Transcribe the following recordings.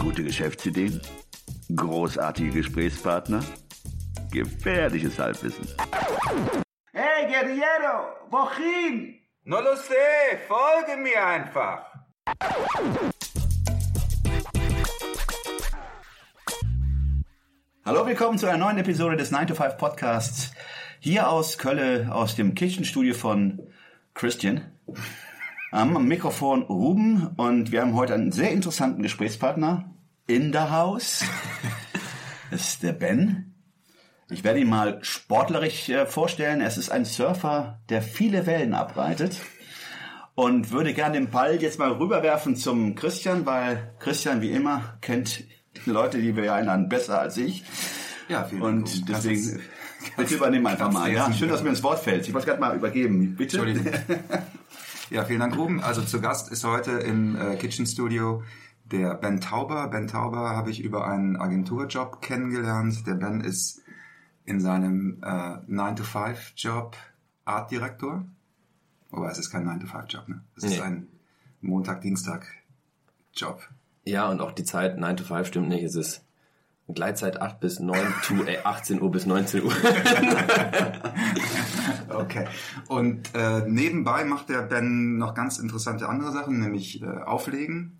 Gute Geschäftsideen? Großartige Gesprächspartner? Gefährliches Halbwissen. Hey, Guerriero, wohin? No lo sé, folge mir einfach. Hallo, willkommen zu einer neuen Episode des 9 to 5 Podcasts. Hier aus Kölle, aus dem Kirchenstudio von Christian. Am Mikrofon Ruben und wir haben heute einen sehr interessanten Gesprächspartner in der Haus. Das ist der Ben. Ich werde ihn mal sportlerisch äh, vorstellen. Es ist ein Surfer, der viele Wellen abreitet. Und würde gerne den Ball jetzt mal rüberwerfen zum Christian, weil Christian wie immer kennt die Leute, die wir einladen, besser als ich. Ja, vielen Und Dank. deswegen, bitte übernehmen einfach mal. Ja, schön, dass du mir ins Wort fällst. Ich wollte gerade mal übergeben. Bitte. Entschuldigung. Ja, vielen Dank, Ruben. Also zu Gast ist heute im äh, Kitchen Studio der Ben Tauber. Ben Tauber habe ich über einen Agenturjob kennengelernt. Der Ben ist in seinem äh, 9-to-5-Job Artdirektor. Wobei es ist kein 9-to-5-Job, ne? Es ist Nee. ein Montag-Dienstag-Job. Ja, und auch die Zeit 9 to 5 stimmt nicht. Es ist Gleitzeit 8 bis 9 to, äh, 18 Uhr bis 19 Uhr. Okay. Und äh, nebenbei macht der Ben noch ganz interessante andere Sachen, nämlich äh, Auflegen.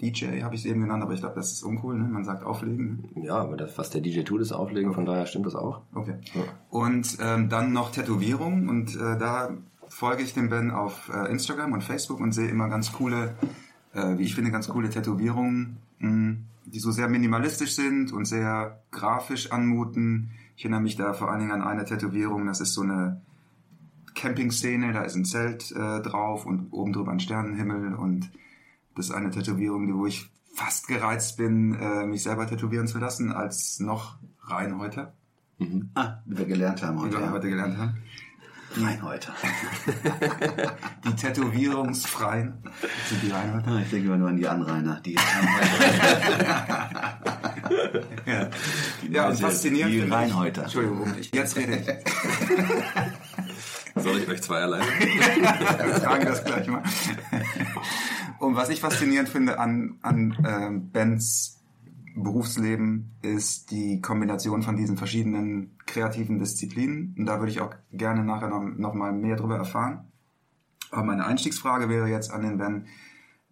DJ habe ich es eben genannt, aber ich glaube, das ist uncool, ne? Man sagt Auflegen. ja, aber das, was der DJ tut, ist auflegen, von daher stimmt das auch. Okay. Ja. Und ähm, dann noch Tätowierung und äh, da folge ich dem Ben auf äh, Instagram und Facebook und sehe immer ganz coole, äh, wie ich finde, ganz coole Tätowierungen, mh, die so sehr minimalistisch sind und sehr grafisch anmuten. Ich erinnere mich da vor allen Dingen an eine Tätowierung, das ist so eine Campingszene, da ist ein Zelt äh, drauf und oben drüber ein Sternenhimmel und das ist eine Tätowierung, die- wo ich fast gereizt bin, äh, mich selber tätowieren zu lassen, als noch Reinhäuter, Ah, wie wir gelernt haben wie heute. wir Ja. heute gelernt haben. Reinhäuter. Die Tätowierungsfreien sind die Reinhäuter. Ich denke immer nur an die Anrainer. Die Ja, ja und faszinierend. Die Reinhäuter. Entschuldigung, jetzt rede ich. Soll ich euch zwei alleine? Wir fragen das gleich mal. Und was ich faszinierend finde an, an ähm, Bens Berufsleben ist die Kombination von diesen verschiedenen kreativen Disziplinen. Und da würde ich auch gerne nachher noch, noch mal mehr drüber erfahren. Aber meine Einstiegsfrage wäre jetzt an den Ben,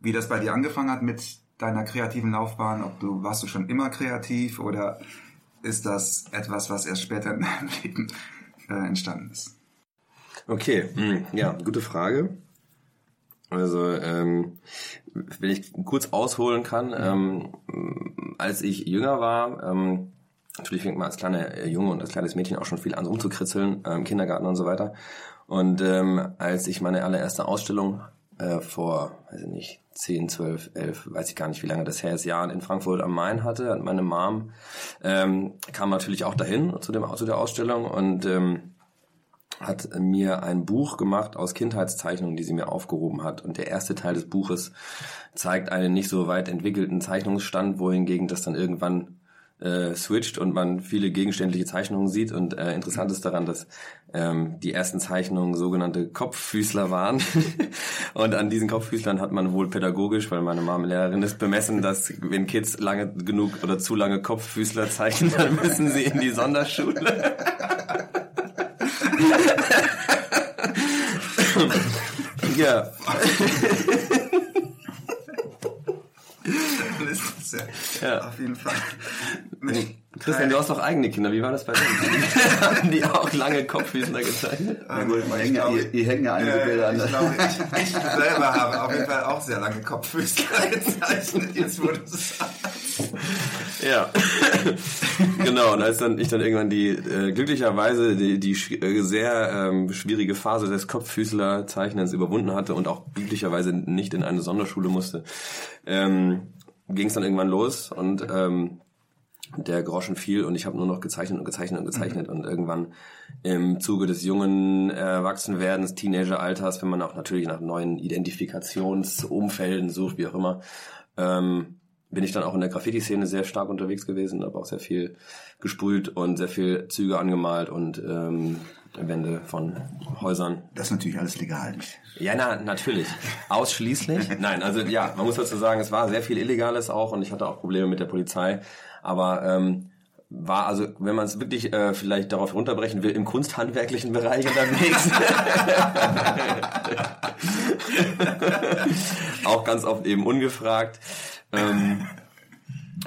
wie das bei dir angefangen hat mit deiner kreativen Laufbahn. Ob du, warst du schon immer kreativ oder ist das etwas, was erst später in deinem Leben äh, entstanden ist? Okay, hm, ja, gute Frage. Also, ähm, wenn ich kurz ausholen kann, ähm, als ich jünger war, ähm, natürlich fängt man als kleiner äh, Junge und als kleines Mädchen auch schon viel an rumzukritzeln, äh, im Kindergarten und so weiter. Und ähm, als ich meine allererste Ausstellung äh, vor, weiß ich nicht, 10, 12, 11, weiß ich gar nicht, wie lange das her ist, Jahren in Frankfurt am Main hatte, hat meine Mom ähm, kam natürlich auch dahin zu, dem, zu der Ausstellung und ähm, hat mir ein Buch gemacht aus Kindheitszeichnungen, die sie mir aufgehoben hat. Und der erste Teil des Buches zeigt einen nicht so weit entwickelten Zeichnungsstand, wohingegen das dann irgendwann äh, switcht und man viele gegenständliche Zeichnungen sieht. Und äh, interessant ist daran, dass ähm, die ersten Zeichnungen sogenannte Kopffüßler waren. und an diesen Kopffüßlern hat man wohl pädagogisch, weil meine Mama Lehrerin ist, bemessen, dass wenn Kids lange genug oder zu lange Kopffüßler zeichnen, dann müssen sie in die Sonderschule. ja, Das ist ja, Ja. auf jeden Fall. Christian, du hast doch eigene Kinder. Wie war das bei denen? Haben die auch lange Kopffüßler gezeichnet? Ja, gut, hängen ja, ihr, ihr hängen ja einige Äh, Bilder an. ich glaube, ich, ich selber habe auf jeden Fall auch sehr lange Kopffüßler gezeichnet, jetzt wo du es. Ja, genau. Und als dann ich dann irgendwann die äh, glücklicherweise die, die äh, sehr ähm, schwierige Phase des Kopffüßlerzeichnens überwunden hatte und auch glücklicherweise nicht in eine Sonderschule musste, ähm, ging es dann irgendwann los und ähm, der Groschen fiel und ich habe nur noch gezeichnet und gezeichnet und gezeichnet und irgendwann im Zuge des jungen Erwachsenwerdens, Teenageralters, wenn man auch natürlich nach neuen Identifikationsumfelden sucht, wie auch immer, ähm, bin ich dann auch in der Graffiti-Szene sehr stark unterwegs gewesen, habe auch sehr viel gesprüht und sehr viel Züge angemalt und ähm, Wände von Häusern. Das ist natürlich alles legal. Ja, na, natürlich. Ausschließlich. Nein, also ja, man muss dazu sagen, es war sehr viel Illegales auch und ich hatte auch Probleme mit der Polizei. Aber ähm, war also, wenn man es wirklich äh, vielleicht darauf runterbrechen will, im kunsthandwerklichen Bereich unterwegs. auch ganz oft eben ungefragt. Ähm,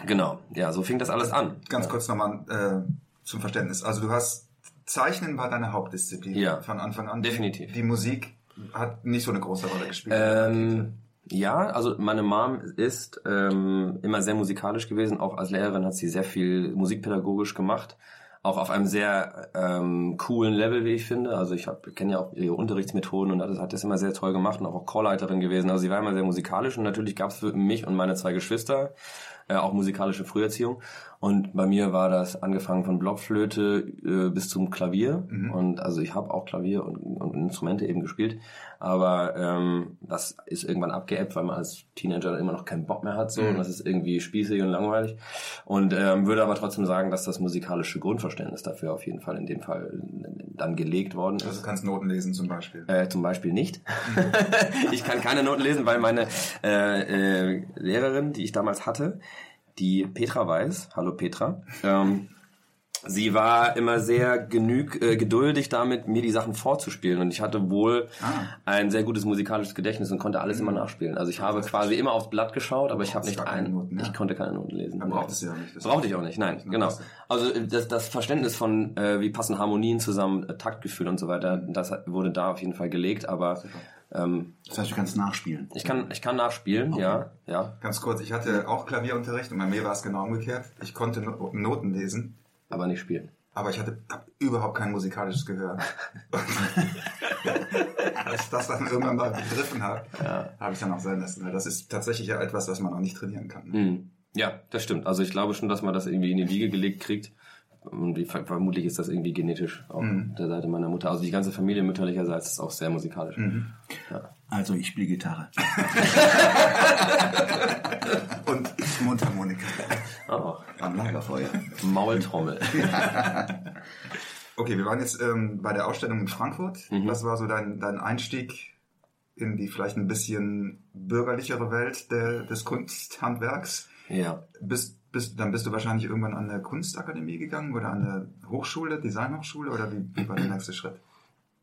genau, ja, so fing das alles an. Ganz kurz nochmal äh, zum Verständnis. Also du hast Zeichnen war deine Hauptdisziplin Ja. von Anfang an. Definitiv. Die Musik hat nicht so eine große Rolle gespielt. Ähm, ja, also meine Mom ist ähm, immer sehr musikalisch gewesen. Auch als Lehrerin hat sie sehr viel musikpädagogisch gemacht. Auch auf einem sehr ähm, coolen Level, wie ich finde. Also ich kenne ja auch ihre Unterrichtsmethoden und alles hat das immer sehr toll gemacht und auch, Chorleiterin gewesen. Also sie war immer sehr musikalisch und natürlich gab es für mich und meine zwei Geschwister äh, auch musikalische Früherziehung. Und bei mir war das angefangen von Blockflöte äh, bis zum Klavier. Und also ich habe auch Klavier und, und Instrumente eben gespielt. Aber ähm, das ist irgendwann abgeebbt, weil man als Teenager immer noch keinen Bock mehr hat. so Und das ist irgendwie spießig und langweilig. Und ähm, würde aber trotzdem sagen, dass das musikalische Grundverständnis dafür auf jeden Fall in dem Fall dann gelegt worden ist. also du kannst Noten lesen zum Beispiel. Äh, zum Beispiel nicht. ich kann keine Noten lesen, weil meine äh, äh, Lehrerin, die ich damals hatte, die Petra Weiß, hallo Petra, ähm, sie war immer sehr genüg, äh, geduldig damit, mir die Sachen vorzuspielen. Und ich hatte wohl ein sehr gutes musikalisches Gedächtnis und konnte alles immer nachspielen. Also ich habe quasi immer aufs Blatt geschaut, aber ich habe nicht gar keine ein, Noten, ja. ich konnte keine Noten lesen. Man braucht es ja nicht. Brauchte ich auch nicht, nein, genau. Also äh, das, das Verständnis von, äh, wie passen Harmonien zusammen, äh, Taktgefühl und so weiter, das wurde da auf jeden Fall gelegt, aber ähm, Das heißt, du kannst nachspielen. ich kann, ich kann nachspielen, ja, ja, Ganz kurz, ich hatte auch Klavierunterricht und bei mir war es genau umgekehrt. Ich konnte No- Noten lesen, aber nicht spielen. aber ich hatte hab überhaupt kein musikalisches Gehör. Als ich das dann irgendwann mal begriffen habe, habe ich dann auch sein lassen. Das ist tatsächlich ja etwas, was man auch nicht trainieren kann. ne? Hm. Ja, das stimmt. Also ich glaube schon, dass man das irgendwie in die Wiege gelegt kriegt. Und die, vermutlich ist das irgendwie genetisch auf der Seite meiner Mutter. Also die ganze Familie mütterlicherseits ist auch sehr musikalisch. Also ich spiele Gitarre. Und Mundharmonika Oh, am Lagerfeuer. Maultrommel. Okay, wir waren jetzt ähm, bei der Ausstellung in Frankfurt. Mhm. Was war so dein, dein Einstieg in die vielleicht ein bisschen bürgerlichere Welt der, des Kunsthandwerks? ja. Bist, bist, dann bist du wahrscheinlich irgendwann an der Kunstakademie gegangen oder an der Hochschule, Designhochschule oder wie, wie war der nächste Schritt?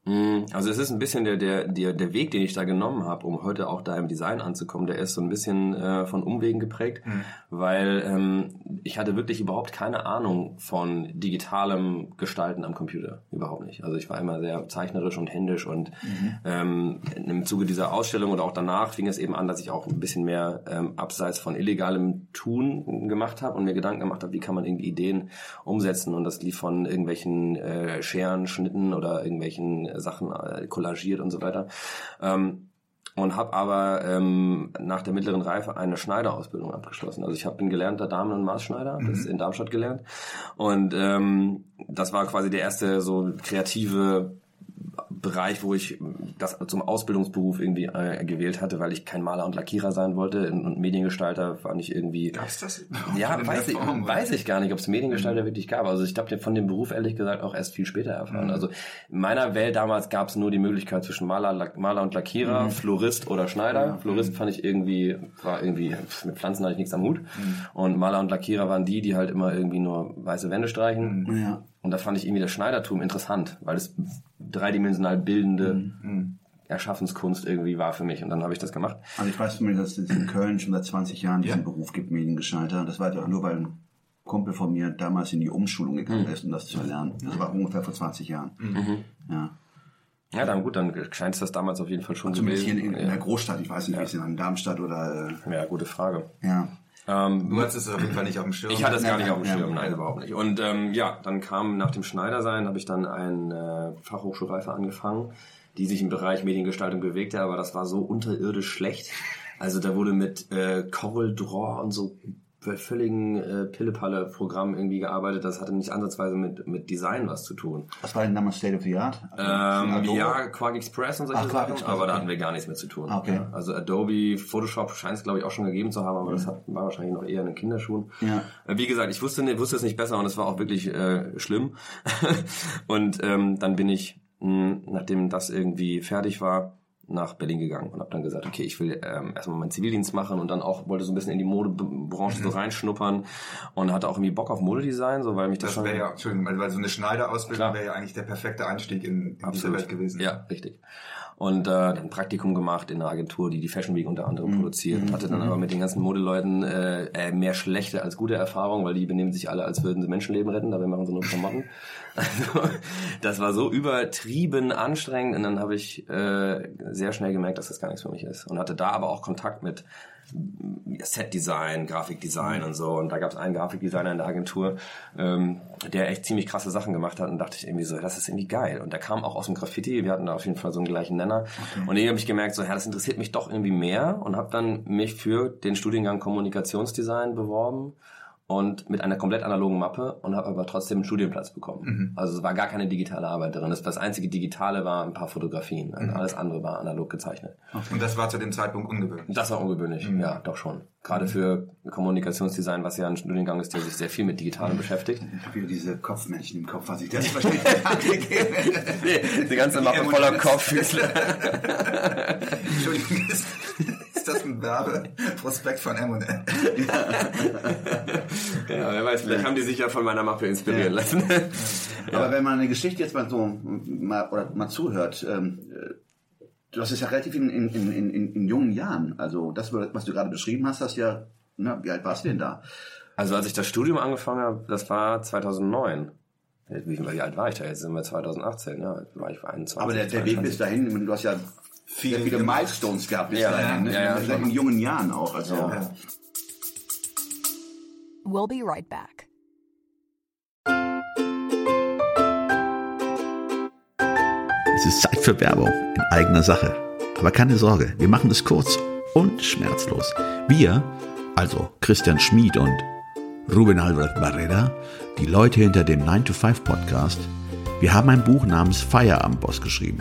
Mm, Also es ist ein bisschen der, der, der, der Weg, den ich da genommen habe, um heute auch da im Design anzukommen, der ist so ein bisschen äh, von Umwegen geprägt, weil ähm, ich hatte wirklich überhaupt keine Ahnung von digitalem Gestalten am Computer. Überhaupt nicht. Also ich war immer sehr zeichnerisch und händisch und ähm, im Zuge dieser Ausstellung oder auch danach fing es eben an, dass ich auch ein bisschen mehr ähm, abseits von illegalem Tun gemacht habe und mir Gedanken gemacht habe, wie kann man irgendwie Ideen umsetzen und das lief von irgendwelchen äh, Scheren, Schnitten oder irgendwelchen Sachen äh, kollagiert und so weiter. Ähm, und habe aber ähm, nach der mittleren Reife eine Schneiderausbildung abgeschlossen. Also ich hab, bin gelernter Damen- und Maßschneider, hab das in Darmstadt gelernt. Und ähm, das war quasi der erste so kreative Bereich, wo ich das zum Ausbildungsberuf irgendwie äh, gewählt hatte, weil ich kein Maler und Lackierer sein wollte und Mediengestalter war nicht irgendwie... Gab's das? Ja, weiß ich, Form, weiß ich gar nicht, ob es Mediengestalter wirklich gab. Also ich habe von dem Beruf ehrlich gesagt auch erst viel später erfahren. Also in meiner Welt damals gab es nur die Möglichkeit zwischen Maler, Lack, Maler und Lackierer, Florist oder Schneider. Florist fand ich irgendwie, war irgendwie, mit Pflanzen hatte ich nichts am Hut. Und Maler und Lackierer waren die, die halt immer irgendwie nur weiße Wände streichen. Ja. Und da fand ich irgendwie das Schneidertum interessant, weil es dreidimensional bildende Erschaffenskunst irgendwie war für mich. Und dann habe ich das gemacht. Also ich weiß zumindest, dass es in Köln schon seit 20 Jahren diesen Beruf gibt, Mediengestalter. Das war ja auch nur, weil ein Kumpel von mir damals in die Umschulung gegangen ist, um das zu erlernen. Das war ungefähr vor 20 Jahren. Ja. Ja, dann gut, dann scheint es das damals auf jeden Fall schon Zumindest hier in, in der Großstadt. Ich weiß nicht, wie es in Darmstadt oder... ja. ja, gute Frage. Äh, ja. Ähm, Du hattest es auf jeden Fall nicht auf dem Schirm. Ich hatte es gar nicht auf dem Schirm, ja. nein, überhaupt nicht. Und ähm, ja, dann kam nach dem Schneidersein, habe ich dann eine äh, Fachhochschulreife angefangen, die sich im Bereich Mediengestaltung bewegte, aber das war so unterirdisch schlecht. Also da wurde mit äh, Corel Draw und so völligen äh, Pille-Palle-Programm irgendwie gearbeitet. Das hatte nicht ansatzweise mit, mit Design was zu tun. Was war denn damals State of the Art? Ähm, Adobe? ja, Quark Express und solche Ach, Sachen, Express, aber da okay. hatten wir gar nichts mit zu tun. Ah, okay. Ja, also Adobe, Photoshop scheint es glaube ich auch schon gegeben zu haben, aber das hat, war wahrscheinlich noch eher in den Kinderschuhen. Ja. Äh, Wie gesagt, ich wusste, wusste es nicht besser und es war auch wirklich äh, schlimm. und ähm, dann bin ich, mh, nachdem das irgendwie fertig war, nach Berlin gegangen und habe dann gesagt, okay, ich will ähm, erstmal meinen Zivildienst machen und dann auch wollte so ein bisschen in die Modebranche Mhm. so reinschnuppern und hatte auch irgendwie Bock auf Modedesign, so weil mich das, Das schon wäre ja, Entschuldigung, weil, so eine Schneiderausbildung wäre ja eigentlich der perfekte Einstieg in, in diese Absolut. Welt gewesen. Ja, richtig. Und äh, ein Praktikum gemacht in einer Agentur, die die Fashion Week unter anderem produziert. Hatte dann aber mit den ganzen Modeleuten äh, äh, mehr schlechte als gute Erfahrungen, weil die benehmen sich alle, als würden sie Menschenleben retten, dabei machen sie nur Klamotten. Also, das war so übertrieben anstrengend und dann habe ich äh, sehr schnell gemerkt, dass das gar nichts für mich ist. Und hatte da aber auch Kontakt mit Setdesign, Grafikdesign und so. Und da gab es einen Grafikdesigner in der Agentur, ähm, der echt ziemlich krasse Sachen gemacht hat und dachte ich irgendwie so, das ist irgendwie geil. Und der kam auch aus dem Graffiti, wir hatten da auf jeden Fall so einen gleichen Nenner. Und irgendwie habe ich gemerkt, so, ja, das interessiert mich doch irgendwie mehr und habe dann mich für den Studiengang Kommunikationsdesign beworben und mit einer komplett analogen Mappe und habe aber trotzdem einen Studienplatz bekommen. Also es war gar keine digitale Arbeit drin. Das, das einzige Digitale war ein paar Fotografien. Alles andere war analog gezeichnet. Und das war zu dem Zeitpunkt ungewöhnlich. Das war ungewöhnlich, ja, doch schon. Gerade für Kommunikationsdesign, was ja ein Studiengang ist, der sich sehr viel mit Digitalem beschäftigt. Ich habe wieder diese Kopfmännchen im Kopf, was ich das wahrscheinlich Nee, die ganze Mappe voller Kopffüßler. Entschuldigung, ist, ist das ein Werbe Prospekt von M&M? Ja, wer weiß, vielleicht haben die sich ja von meiner Mappe inspirieren lassen. Aber wenn man eine Geschichte jetzt mal so mal, oder mal zuhört, ähm, äh, du hast es ja relativ in, in, in, in, jungen Jahren, also das, was du gerade beschrieben hast, hast ja, na, wie alt warst du denn da? Also als ich das Studium angefangen habe, das war 2009. Wie, alt war ich da? Jetzt sind wir 2018, ja, war ich 21. Aber der, der Weg bis 22. dahin, du hast ja Viele, viele Milestones gehabt bis Ja, dahin, ne? ja, ja, in, jungen Jahren auch. Also Ja. We'll be right back. Es ist Zeit für Werbung in eigener Sache. Aber keine Sorge, wir machen es kurz und schmerzlos. Wir, also Christian Schmid und Ruben Albert Barrera, die Leute hinter dem 9-to-5-Podcast, wir haben ein Buch namens Feierabendboss geschrieben.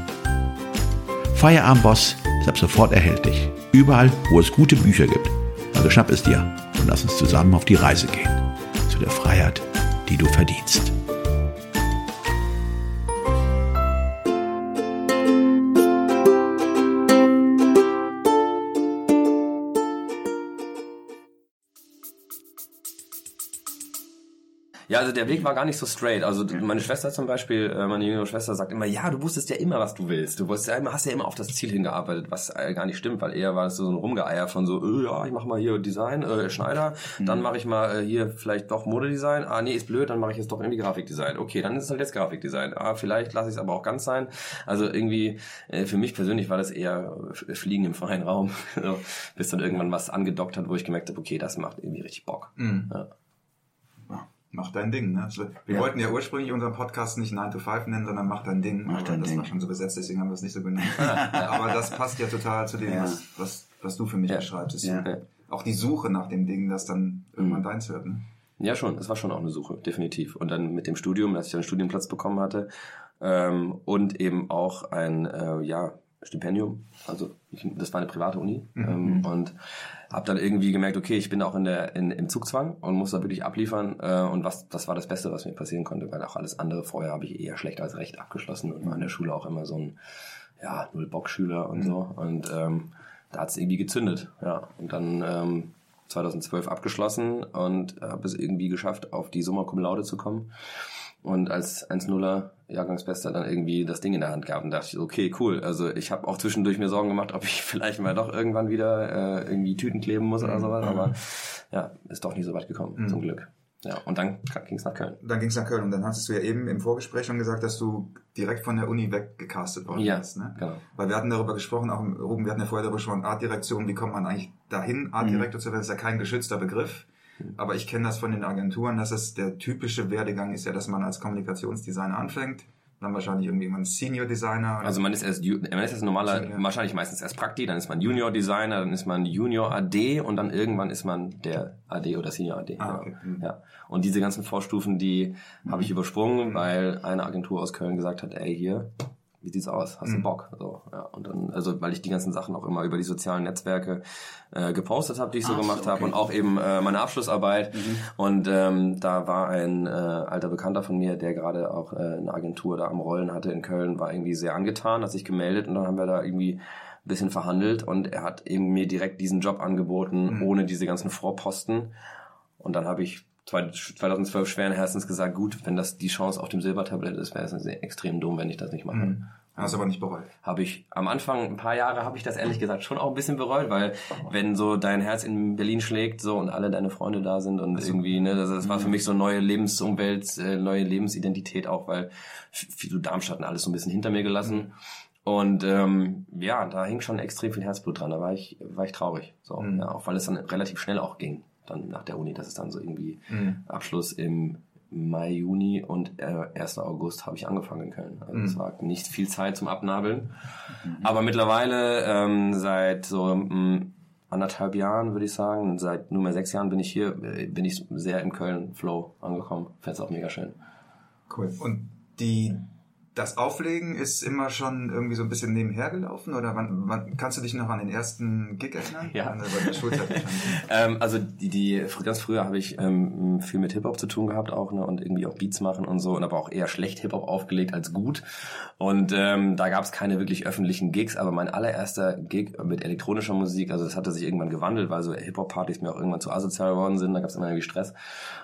Feierabendboss ist ab sofort erhältlich. Überall, wo es gute Bücher gibt. Also schnapp es dir und lass uns zusammen auf die Reise gehen. Zu der Freiheit, die du verdienst. Also der Weg war gar nicht so straight. Also meine Schwester zum Beispiel, äh, meine jüngere Schwester sagt immer, ja, du wusstest ja immer, was du willst. Du wusstest ja immer, hast ja immer auf das Ziel hingearbeitet, was äh, gar nicht stimmt, weil eher war es so ein Rumgeeier von so, äh, ja, ich mach mal hier Design, äh, Schneider, dann mache ich mal äh, hier vielleicht doch Modedesign. Ah, nee, ist blöd, dann mache ich jetzt doch irgendwie Grafikdesign. Okay, dann ist es halt jetzt Grafikdesign. Ah, vielleicht lasse ich es aber auch ganz sein. Also irgendwie, äh, für mich persönlich war das eher Fliegen im freien Raum. so, bis dann irgendwann was angedockt hat, wo ich gemerkt habe, okay, das macht irgendwie richtig Bock. Ja. Mach dein Ding, ne? Also, Wir Ja. wollten ja ursprünglich unseren Podcast nicht 9 to 5 nennen, sondern Mach dein Ding. Mach dein das Ding. war schon so besetzt, deswegen haben wir es nicht so genannt. Aber das passt ja total zu dem, Ja. was, was, was du für mich Ja. beschreibst. Ja. Auch die Suche nach dem Ding, das dann irgendwann Mhm. deins wird. Ne? Ja, schon. Es war schon auch eine Suche, definitiv. Und dann mit dem Studium, als ich einen Studienplatz bekommen hatte ähm, und eben auch ein äh, ja, Stipendium. Also ich, das war eine private Uni ähm, und habe dann irgendwie gemerkt, okay, ich bin auch in der in, im Zugzwang und muss da wirklich abliefern. Äh, und was das war das Beste, was mir passieren konnte, weil auch alles andere vorher habe ich eher schlecht als recht abgeschlossen und war in der Schule auch immer so ein ja null Bock Schüler und so und ähm, da hat es irgendwie gezündet, ja. Und dann ähm, 2012 abgeschlossen und habe es irgendwie geschafft, auf die Summa Cum Laude zu kommen. Und als 1-0er Jahrgangsbester dann irgendwie das Ding in der Hand gehabt und dachte ich, okay, cool. Also ich habe auch zwischendurch mir Sorgen gemacht, ob ich vielleicht mal doch irgendwann wieder äh, irgendwie Tüten kleben muss oder sowas. Aber ja, ist doch nicht so weit gekommen, zum Glück. Ja, und dann ging es nach Köln. Dann ging es nach Köln und dann hattest du ja eben im Vorgespräch schon gesagt, dass du direkt von der Uni weggecastet worden Ja, bist. Ne? genau. Weil wir hatten darüber gesprochen, auch im Ruben, wir hatten ja vorher darüber gesprochen, Artdirektion, wie kommt man eigentlich dahin, Artdirektor zu werden, das ist ja kein geschützter Begriff. Aber ich kenne das von den Agenturen, dass es der typische Werdegang ist ja, dass man als Kommunikationsdesigner anfängt, dann wahrscheinlich ein Senior Designer. Also man ist erst, man ist erst normaler, Ja. wahrscheinlich meistens erst Prakti, dann ist man Junior Designer, dann ist man Junior AD und dann irgendwann ist man der AD oder Senior AD. Ah, okay. Mhm. ja. Und diese ganzen Vorstufen, die habe ich übersprungen, weil eine Agentur aus Köln gesagt hat, ey hier, wie sieht's aus? Hast du Mhm. Bock? So, ja. Und dann, also weil ich die ganzen Sachen auch immer über die sozialen Netzwerke äh, gepostet habe, die ich so Ach gemacht habe okay. und auch eben äh, meine Abschlussarbeit. Mhm. Und ähm, da war ein äh, alter Bekannter von mir, der gerade auch äh, eine Agentur da am Rollen hatte in Köln, war irgendwie sehr angetan, hat sich gemeldet und dann haben wir da irgendwie ein bisschen verhandelt und er hat eben mir direkt diesen Job angeboten, Mhm. ohne diese ganzen Vorposten. Und dann habe ich 2012 schweren Herzens gesagt, gut, wenn das die Chance auf dem Silbertablett ist, wäre es extrem dumm, wenn ich das nicht mache. Mhm. Hast aber nicht bereut. Habe ich am Anfang ein paar Jahre habe ich das ehrlich gesagt schon auch ein bisschen bereut, weil wenn so dein Herz in Berlin schlägt so und alle deine Freunde da sind und irgendwie ne, das, das war für mich so eine neue Lebensumwelt, äh, neue Lebensidentität auch, weil viel so Darmstadt und alles so ein bisschen hinter mir gelassen. Und ähm, ja, da hing schon extrem viel Herzblut dran. Da war ich war ich traurig, so Mhm. ja, auch weil es dann relativ schnell auch ging, dann nach der Uni, das ist dann so irgendwie Mhm. Abschluss im Mai, Juni und äh, 1. August habe ich angefangen in Köln. Also es war nicht viel Zeit zum Abnabeln. Aber mittlerweile ähm, seit so mm, anderthalb Jahren, würde ich sagen, seit nunmehr sechs Jahren bin ich hier, äh, bin ich sehr im Köln-Flow angekommen. Fände es auch mega schön. Cool. Und die, das Auflegen ist immer schon irgendwie so ein bisschen nebenher gelaufen? Oder wann, wann kannst du dich noch an den ersten Gig erinnern? Ja. Ähm, also die, die ganz früher habe ich ähm, viel mit Hip-Hop zu tun gehabt auch ne, und irgendwie auch Beats machen und so und aber auch eher schlecht Hip-Hop aufgelegt als gut und ähm, da gab es keine wirklich öffentlichen Gigs, aber mein allererster Gig mit elektronischer Musik, also das hatte sich irgendwann gewandelt, weil so Hip-Hop-Partys mir auch irgendwann zu asozial geworden sind, da gab es immer irgendwie Stress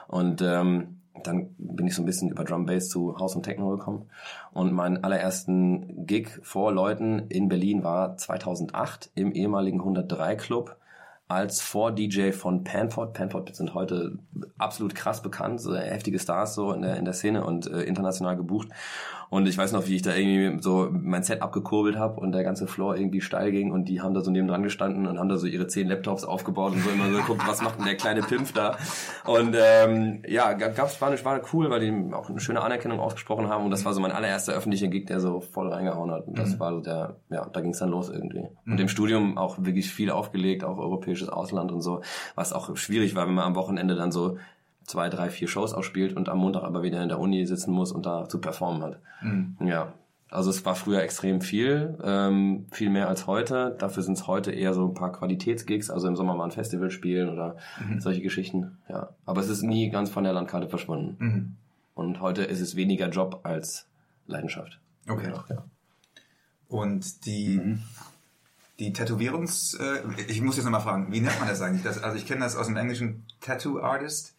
und ähm, dann bin ich so ein bisschen über Drum Bass zu House und Techno gekommen. Und meinen allerersten Gig vor Leuten in Berlin war 2008 im ehemaligen 103 Club als Vor-DJ von Panford. Panford sind heute absolut krass bekannt, so heftige Stars so in der, in der Szene und äh, international gebucht. Und ich weiß noch, wie ich da irgendwie so mein Set abgekurbelt habe und der ganze Floor irgendwie steil ging und die haben da so neben dran gestanden und haben da so ihre zehn Laptops aufgebaut und so immer so geguckt, was macht denn der kleine Pimpf da? Und ähm, ja, gab's war, war cool, weil die auch eine schöne Anerkennung ausgesprochen haben und das war so mein allererster öffentlicher Gig, der so voll reingehauen hat. Und das war so der, ja, da ging's dann los irgendwie. Und im Studium auch wirklich viel aufgelegt, auch europäisches Ausland und so, was auch schwierig war, wenn man am Wochenende dann so zwei, drei, vier Shows ausspielt und am Montag aber wieder in der Uni sitzen muss und da zu performen hat. Ja. Also es war früher extrem viel, ähm, viel mehr als heute. Dafür sind es heute eher so ein paar Qualitätsgigs, also im Sommer mal ein Festival spielen oder solche Geschichten. Ja. Aber es ist nie ganz von der Landkarte verschwunden. Mhm. Und heute ist es weniger Job als Leidenschaft. Okay. Ja. Und die, die Tätowierungs... Äh, ich muss jetzt nochmal fragen, wie nennt man das eigentlich? Das, also ich kenne das aus dem englischen Tattoo Artist.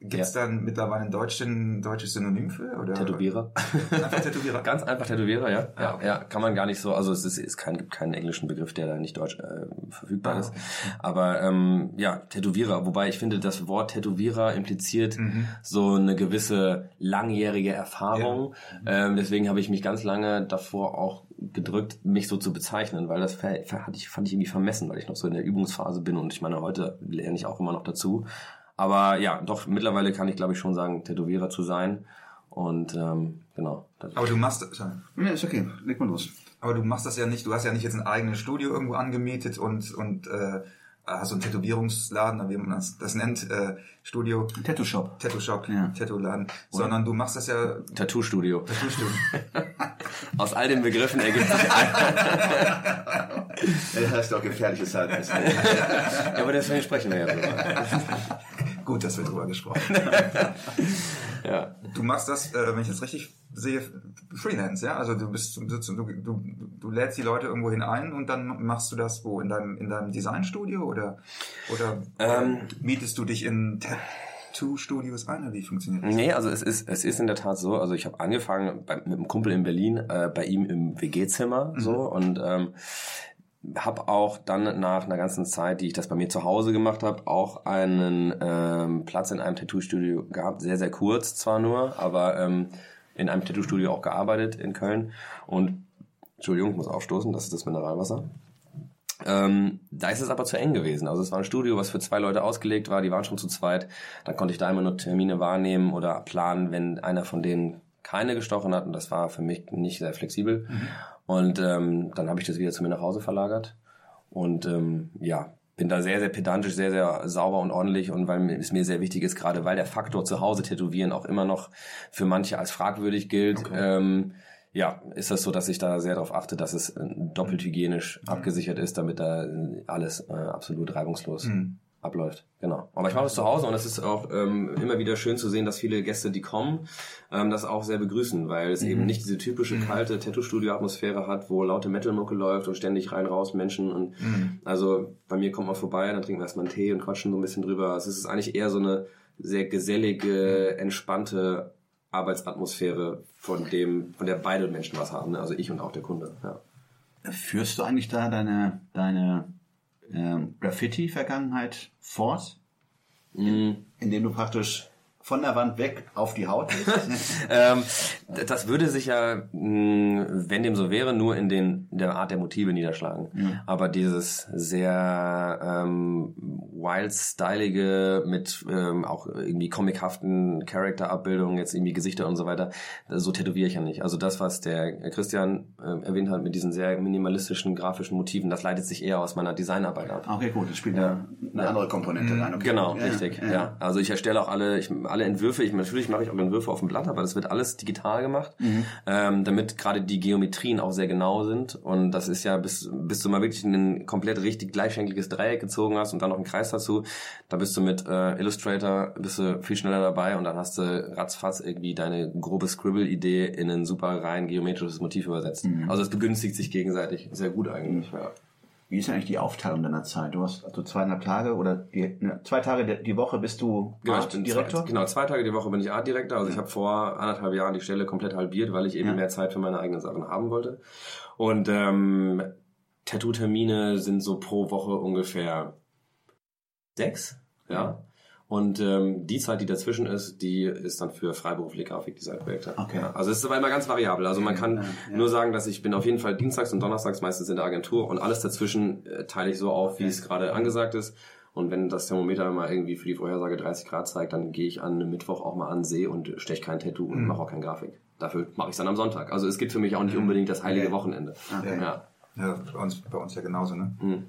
Gibt es Ja. dann mittlerweile ein, deutschen, deutsches Synonym für? Oder? Tätowierer. Einfach Tätowierer. Ganz einfach Tätowierer, ja. Ah, Ja, okay. ja, kann man gar nicht so, also es ist, ist kein, gibt keinen englischen Begriff, der da nicht deutsch äh, verfügbar Ah, ist. okay. Aber ähm, ja, Tätowierer, wobei ich finde, das Wort Tätowierer impliziert Mhm. so eine gewisse langjährige Erfahrung. Ähm, deswegen habe ich mich ganz lange davor auch gedrückt, mich so zu bezeichnen, weil das hatte ich, fand ich irgendwie vermessen, weil ich noch so in der Übungsphase bin und ich meine, heute lerne ich auch immer noch dazu. Aber ja, doch, mittlerweile kann ich glaube ich schon sagen, Tätowierer zu sein. Und ähm, genau. Aber du machst... Sorry. Ja, ist okay. Leg mal los. Aber du machst das ja nicht, du hast ja nicht jetzt ein eigenes Studio irgendwo angemietet und, und äh, hast so einen Tätowierungsladen, wie man das, das nennt, äh, Studio, Tattoo Shop. Tattoo-Shop, Ja. Tattoo-Laden, sondern du machst das ja Tattoo-Studio. Tattoo-Studio. Aus all den Begriffen ergibt sich ein. Das heißt doch gefährliches Halbwissen. ja, aber deswegen sprechen wir ja drüber. Gut, dass wir drüber gesprochen Ja. Du machst das, äh, wenn ich das richtig sehe, Freelance, ja? Also du bist, du, du, du, lädst die Leute irgendwo hinein und dann machst du das wo? In deinem, in deinem Designstudio oder, oder Ähm. mietest du dich in Tattoo-Studios ein oder wie funktioniert das? Nee, also es ist, es ist in der Tat so, also ich habe angefangen bei, mit einem Kumpel in Berlin, äh, bei ihm im WG-Zimmer so und ähm, habe auch dann nach einer ganzen Zeit, die ich das bei mir zu Hause gemacht habe, auch einen ähm, Platz in einem Tattoo-Studio gehabt. Sehr, sehr kurz zwar nur, aber ähm, in einem Tattoo-Studio auch gearbeitet in Köln. Und Entschuldigung, ich muss aufstoßen, das ist das Mineralwasser. Ähm, da ist es aber zu eng gewesen. Also es war ein Studio, was für zwei Leute ausgelegt war, die waren schon zu zweit. Dann konnte ich da immer nur Termine wahrnehmen oder planen, wenn einer von denen keine gestochen hat. Und das war für mich nicht sehr flexibel. Und ähm, dann habe ich das wieder zu mir nach Hause verlagert. Und ähm, ja, bin da sehr, sehr pedantisch, sehr, sehr sauber und ordentlich. Und weil es mir sehr wichtig ist, gerade weil der Faktor zu Hause tätowieren auch immer noch für manche als fragwürdig gilt, ähm, ja, ist das so, dass ich da sehr darauf achte, dass es äh, doppelt hygienisch abgesichert ist, damit da äh, alles äh, absolut reibungslos abläuft. Genau. Aber ich mache das zu Hause und es ist auch ähm, immer wieder schön zu sehen, dass viele Gäste, die kommen, ähm, das auch sehr begrüßen, weil es eben nicht diese typische kalte Tattoo-Studio-Atmosphäre hat, wo laute Metal-Mucke läuft und ständig rein raus Menschen und also bei mir kommt man vorbei, dann trinken wir erstmal einen Tee und quatschen so ein bisschen drüber. Also es ist eigentlich eher so eine sehr gesellige, entspannte Arbeitsatmosphäre, von dem, von der beide Menschen was haben, ne? also ich und auch der Kunde. Ja. Führst du eigentlich da deine, deine ähm, Graffiti-Vergangenheit fort? Indem du praktisch von der Wand weg auf die Haut ähm, das würde sich ja, mh, wenn dem so wäre, nur in, den, in der Art der Motive niederschlagen. Aber dieses sehr ähm, wild-stylige mit ähm, auch irgendwie comichaften Charakter-Abbildungen, jetzt irgendwie Gesichter und so weiter, so tätowiere ich ja nicht. Also das, was der Christian äh, erwähnt hat mit diesen sehr minimalistischen grafischen Motiven, das leitet sich eher aus meiner Designarbeit ab. okay, gut, das spielt ja. eine andere Komponente rein. Okay. Genau, Ja, richtig. Ja. Also ich erstelle auch alle, ich, alle Entwürfe. Ich natürlich mache ich auch Entwürfe auf dem Blatt, aber das wird alles digital gemacht, ähm, damit gerade die Geometrien auch sehr genau sind. Und das ist ja bis bis du mal wirklich ein komplett richtig gleichschenkliges Dreieck gezogen hast und dann noch einen Kreis dazu, da bist du mit äh, Illustrator bist du viel schneller dabei und dann hast du ratzfatz irgendwie deine grobe Scribble-Idee in ein super rein geometrisches Motiv übersetzt. Also es begünstigt sich gegenseitig sehr gut eigentlich. Ja. Wie ist eigentlich die Aufteilung deiner Zeit? Du hast also zweieinhalb Tage oder die, ne, zwei Tage die Woche bist du Genau, ich Art bin Direktor? Zwei, genau, zwei Tage die Woche bin ich Art Director. Also ich habe vor anderthalb Jahren die Stelle komplett halbiert, weil ich eben Ja. mehr Zeit für meine eigenen Sachen haben wollte. Und ähm, Tattoo-Termine sind so pro Woche ungefähr sechs, ja. Und ähm, die Zeit, die dazwischen ist, die ist dann für freiberufliche Grafikdesignprojekte. Okay. Ja, also es ist aber immer ganz variabel. Also man kann nur sagen, dass ich bin auf jeden Fall dienstags und donnerstags meistens in der Agentur und alles dazwischen äh, teile ich so auf, wie es gerade angesagt ist. Und wenn das Thermometer mal irgendwie für die Vorhersage 30 Grad zeigt, dann gehe ich an einem Mittwoch auch mal an den See und stech kein Tattoo und mache auch keine Grafik. Dafür mache ich es dann am Sonntag. Also es gibt für mich auch nicht unbedingt das heilige Wochenende. Okay. Ja. Ja, bei uns, bei uns ja genauso, ne? Mhm.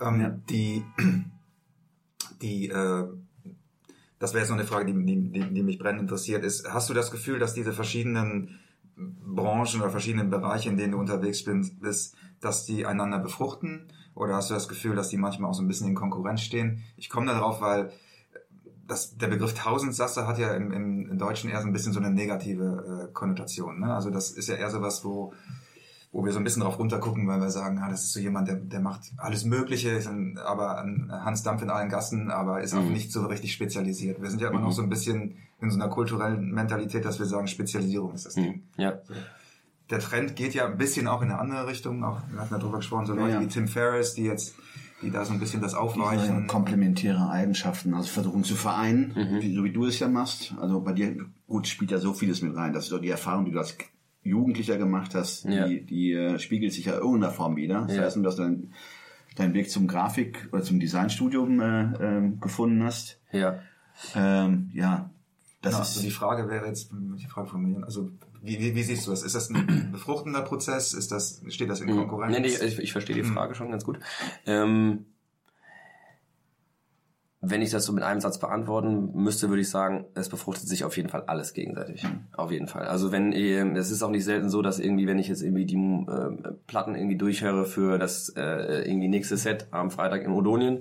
Ähm, Die, die, äh, das wäre jetzt noch eine Frage, die, die, die, mich brennend interessiert, ist, hast du das Gefühl, dass diese verschiedenen Branchen oder verschiedenen Bereiche, in denen du unterwegs bist, dass die einander befruchten? Oder hast du das Gefühl, dass die manchmal auch so ein bisschen in Konkurrenz stehen? Ich komme darauf, weil das, der Begriff Tausendsasse hat ja im, im, im Deutschen eher so ein bisschen so eine negative äh, Konnotation. Ne? Also das ist ja eher so was, wo, wo wir so ein bisschen drauf runtergucken, weil wir sagen, ah, das ist so jemand, der, der macht alles Mögliche, ist ein, aber ein Hans Dampf in allen Gassen, aber ist auch nicht so richtig spezialisiert. Wir sind ja immer noch so ein bisschen in so einer kulturellen Mentalität, dass wir sagen, Spezialisierung ist das Ding. ja. Der Trend geht ja ein bisschen auch in eine andere Richtung. Auch, wir hatten ja drüber gesprochen, so Leute ja. wie Tim Ferriss, die jetzt, die da so ein bisschen das Diese aufweichen. komplementäre Eigenschaften, also versuchen zu vereinen, Mhm. wie, so wie du es ja machst. Also bei dir, gut, spielt ja so vieles mit rein. Das ist doch die Erfahrung, die du als Jugendlicher gemacht hast, Ja. die, die äh, spiegelt sich ja in irgendeiner Form wieder. Das Ja. heißt, dass du deinen deinen Weg zum Grafik- oder zum Designstudium äh, ähm, gefunden hast. Ja. Ähm, ja, das Ja, ist also die Frage wäre jetzt, die Frage formulieren, also wie, wie, wie siehst du das? Ist das ein befruchtender Prozess? Ist das, steht das in Konkurrenz? Nee, nee, ich, ich verstehe die Frage schon ganz gut. Ähm, wenn ich das so mit einem Satz beantworten müsste, würde ich sagen, es befruchtet sich auf jeden Fall alles gegenseitig. Auf jeden Fall. Also wenn, ähm, es ist auch nicht selten so, dass irgendwie, wenn ich jetzt irgendwie die äh, Platten irgendwie durchhöre für das äh, irgendwie nächste Set am Freitag in Odonien,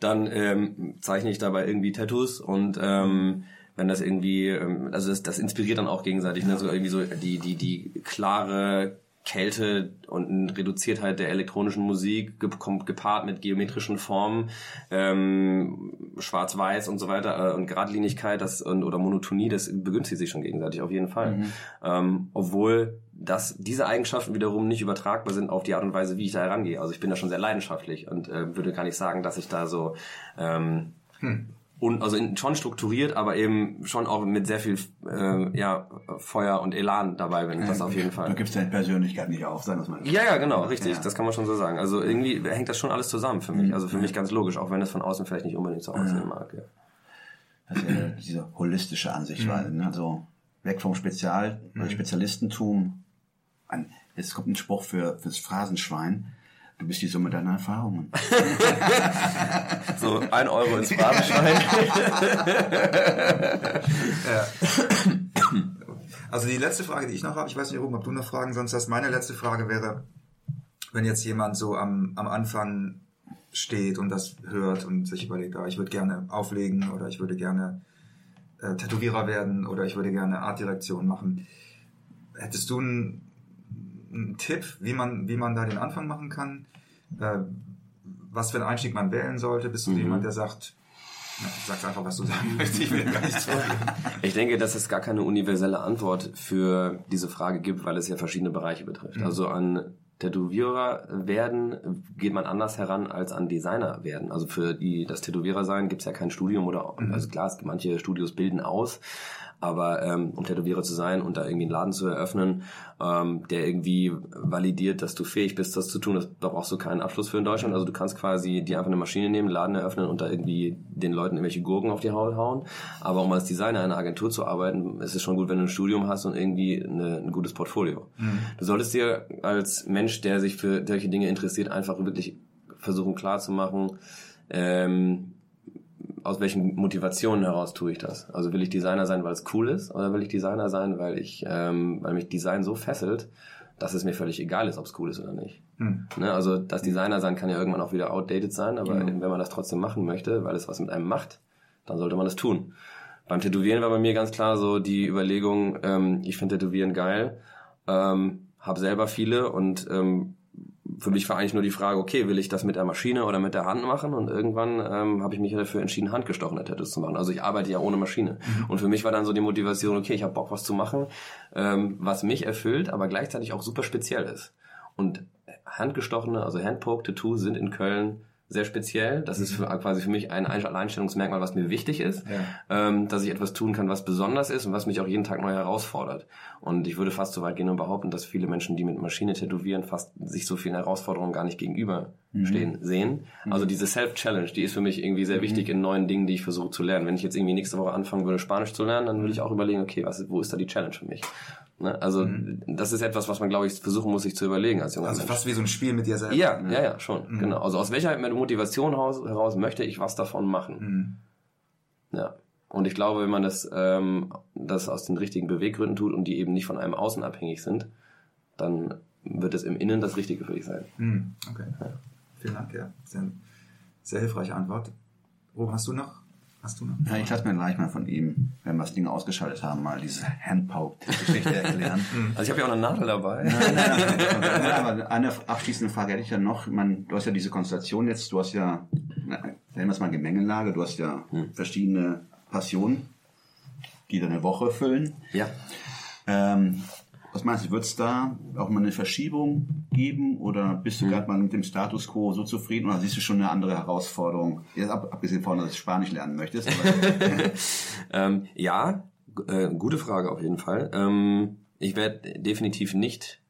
dann ähm, zeichne ich dabei irgendwie Tattoos und ähm, wenn das irgendwie, ähm, also das, das inspiriert dann auch gegenseitig, ne? so irgendwie so die, die, die klare Kälte und Reduziertheit der elektronischen Musik kommt gepaart mit geometrischen Formen, ähm, Schwarz-Weiß und so weiter äh, und Geradlinigkeit das und oder Monotonie, das begünstigt sich schon gegenseitig auf jeden Fall. Ähm, obwohl dass diese Eigenschaften wiederum nicht übertragbar sind auf die Art und Weise, wie ich da herangehe. Also ich bin da schon sehr leidenschaftlich und äh, würde gar nicht sagen, dass ich da so ähm, und also in, schon strukturiert, aber eben schon auch mit sehr viel äh, ja, Feuer und Elan dabei bin. Das auf jeden Du Fall. gibst deine Persönlichkeit nicht auf, sagen wir mal. Ja, ja, genau, richtig. Ja. Das kann man schon so sagen. Also irgendwie hängt das schon alles zusammen für mich. Also für mich ganz logisch, auch wenn es von außen vielleicht nicht unbedingt so aussehen mag. Ja. Das ist ja diese holistische Ansichtweise, ne? Also weg vom Spezial, Spezialistentum. Ein, jetzt kommt ein Spruch für fürs Phrasenschwein. Du bist die Summe deiner Erfahrungen. So ein Euro ins Phrasenschwein. Also die letzte Frage, die ich noch habe, ich weiß nicht, Ruben, ob du noch Fragen sonst hast. Meine letzte Frage wäre, wenn jetzt jemand so am, am Anfang steht und das hört und sich überlegt, ah, ich würde gerne auflegen oder ich würde gerne äh, Tätowierer werden oder ich würde gerne Artdirektion machen. Hättest du einen, einen Tipp, wie man, wie man da den Anfang machen kann? Äh, was für einen Einstieg man wählen sollte? Bist du jemand, der sagt, na, sag's einfach, was du sagen möchtest, ich will gar nichts. Ich denke, dass es gar keine universelle Antwort für diese Frage gibt, weil es ja verschiedene Bereiche betrifft. Also an Tätowierer werden geht man anders heran als an Designer werden. Also für die das Tätowierer sein gibt es ja kein Studium oder also klar, es gibt manche Studios bilden aus, aber ähm, um Tätowierer zu sein und da irgendwie einen Laden zu eröffnen, ähm, der irgendwie validiert, dass du fähig bist, das zu tun, das, da brauchst du keinen Abschluss für in Deutschland. Also du kannst quasi dir einfach eine Maschine nehmen, einen Laden eröffnen und da irgendwie den Leuten irgendwelche Gurken auf die Haut hauen. Aber um als Designer in einer Agentur zu arbeiten, ist es schon gut, wenn du ein Studium hast und irgendwie eine, ein gutes Portfolio. Du solltest dir als Mensch, der sich für solche Dinge interessiert, einfach wirklich versuchen klarzumachen, ähm, aus welchen Motivationen heraus tue ich das? Also will ich Designer sein, weil es cool ist, oder will ich Designer sein, weil ich, ähm, weil mich Design so fesselt, dass es mir völlig egal ist, ob es cool ist oder nicht. Hm. Ne? Also das Designer sein kann ja irgendwann auch wieder outdated sein, aber wenn man das trotzdem machen möchte, weil es was mit einem macht, dann sollte man das tun. Beim Tätowieren war bei mir ganz klar so die Überlegung, ähm, ich finde Tätowieren geil, ähm, habe selber viele und ähm, für mich war eigentlich nur die Frage, okay, will ich das mit der Maschine oder mit der Hand machen? Und irgendwann ähm, habe ich mich dafür entschieden, handgestochene Tattoos zu machen. Also ich arbeite ja ohne Maschine. Und für mich war dann so die Motivation, okay, ich habe Bock, was zu machen, ähm, was mich erfüllt, aber gleichzeitig auch super speziell ist. Und handgestochene, also Handpoke-Tattoos sind in Köln sehr speziell. Das ist für, quasi für mich ein Alleinstellungsmerkmal, was mir wichtig ist, ähm, dass ich etwas tun kann, was besonders ist und was mich auch jeden Tag neu herausfordert. Und ich würde fast so weit gehen und behaupten, dass viele Menschen, die mit Maschine tätowieren, fast sich so vielen Herausforderungen gar nicht gegenüberstehen sehen. Also diese Self-Challenge, die ist für mich irgendwie sehr wichtig in neuen Dingen, die ich versuche zu lernen. Wenn ich jetzt irgendwie nächste Woche anfangen würde, Spanisch zu lernen, dann würde ich auch überlegen, okay, was, wo ist da die Challenge für mich? Ne? Also das ist etwas, was man, glaube ich, versuchen muss, sich zu überlegen als junger Also Mensch. fast wie so ein Spiel mit dir selbst. Ja, ja, ja, schon. Genau. Also aus welcher Motivation heraus, möchte ich was davon machen? Ja. Und ich glaube, wenn man das, ähm, das aus den richtigen Beweggründen tut und die eben nicht von einem Außen abhängig sind, dann wird es im Innen das Richtige für dich sein. Okay. Vielen Dank, ja. Sehr, sehr hilfreiche Antwort. Ruben, hast du noch? Hast du noch? Ja, ich lasse mir gleich mal von ihm, wenn wir das Ding ausgeschaltet haben, mal diese Handpoked-Geschichte erklären. Also ich habe ja auch eine Nadel dabei. ja, aber eine abschließende Frage hätte ich ja noch. Ich meine, du hast ja diese Konstellation jetzt, du hast ja, nennen wir es mal Gemengelage, du hast ja verschiedene Passionen, die deine Woche füllen. Ja. Ähm, was meinst du, wird es da auch mal eine Verschiebung geben oder bist du gerade mal mit dem Status quo so zufrieden oder siehst du schon eine andere Herausforderung? Jetzt ab, abgesehen davon, dass du Spanisch lernen möchtest. Ähm, ja, äh, gute Frage auf jeden Fall. Ähm, ich werde definitiv nicht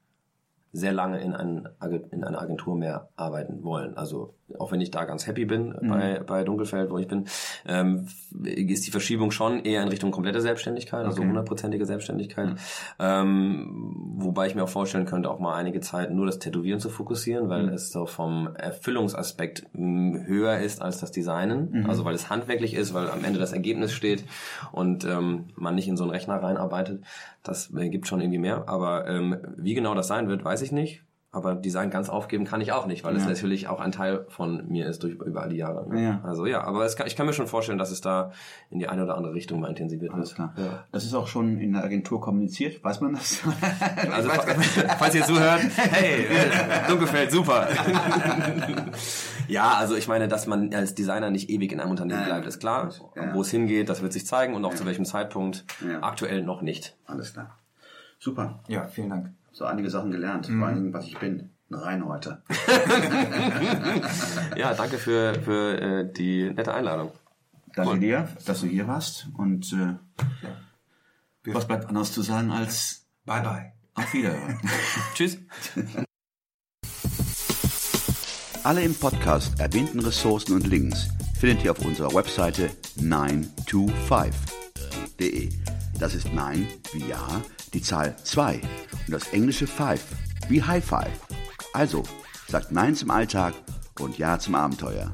sehr lange in, ein, Ag- in einer Agentur mehr arbeiten wollen. Also auch wenn ich da ganz happy bin bei, bei Dunkelfeld, wo ich bin, ähm, ist die Verschiebung schon eher in Richtung komplette Selbstständigkeit, also hundertprozentige Selbstständigkeit. Ähm, wobei ich mir auch vorstellen könnte, auch mal einige Zeit nur das Tätowieren zu fokussieren, weil es so vom Erfüllungsaspekt mh, höher ist als das Designen. Also weil es handwerklich ist, weil am Ende das Ergebnis steht und ähm, man nicht in so einen Rechner reinarbeitet. Das äh, gibt schon irgendwie mehr. Aber ähm, wie genau das sein wird, weiß ich nicht. Aber Design ganz aufgeben kann ich auch nicht, weil es natürlich auch ein Teil von mir ist durch über all die Jahre. Ne? Ja. Also ja, aber es kann, ich kann mir schon vorstellen, dass es da in die eine oder andere Richtung mal intensiviert alles wird. klar. Ja. Das ist auch schon in der Agentur kommuniziert, weiß man das? Also falls ihr zuhört, hey, Dunkelfeld, super. ja, also ich meine, dass man als Designer nicht ewig in einem Unternehmen Ja, bleibt, ist klar. ja. Wo es hingeht, das wird sich zeigen und auch zu welchem Zeitpunkt. Ja. Aktuell noch nicht. Alles klar. Super. Ja, vielen Dank. So einige Sachen gelernt. Vor allen Dingen, was ich bin. Ein Reinhäuter. Ja, danke für, für äh, die nette Einladung. Danke dir, dass du hier warst. Und äh, was bleibt anderes zu sagen als Bye bye. auf Wiederhören. Tschüss. Alle im Podcast erwähnten Ressourcen und Links findet ihr auf unserer Webseite 925.de. Das ist 9 wie Ja, die Zahl 2 und das englische 5 wie High Five. Also, sagt Nein zum Alltag und Ja zum Abenteuer.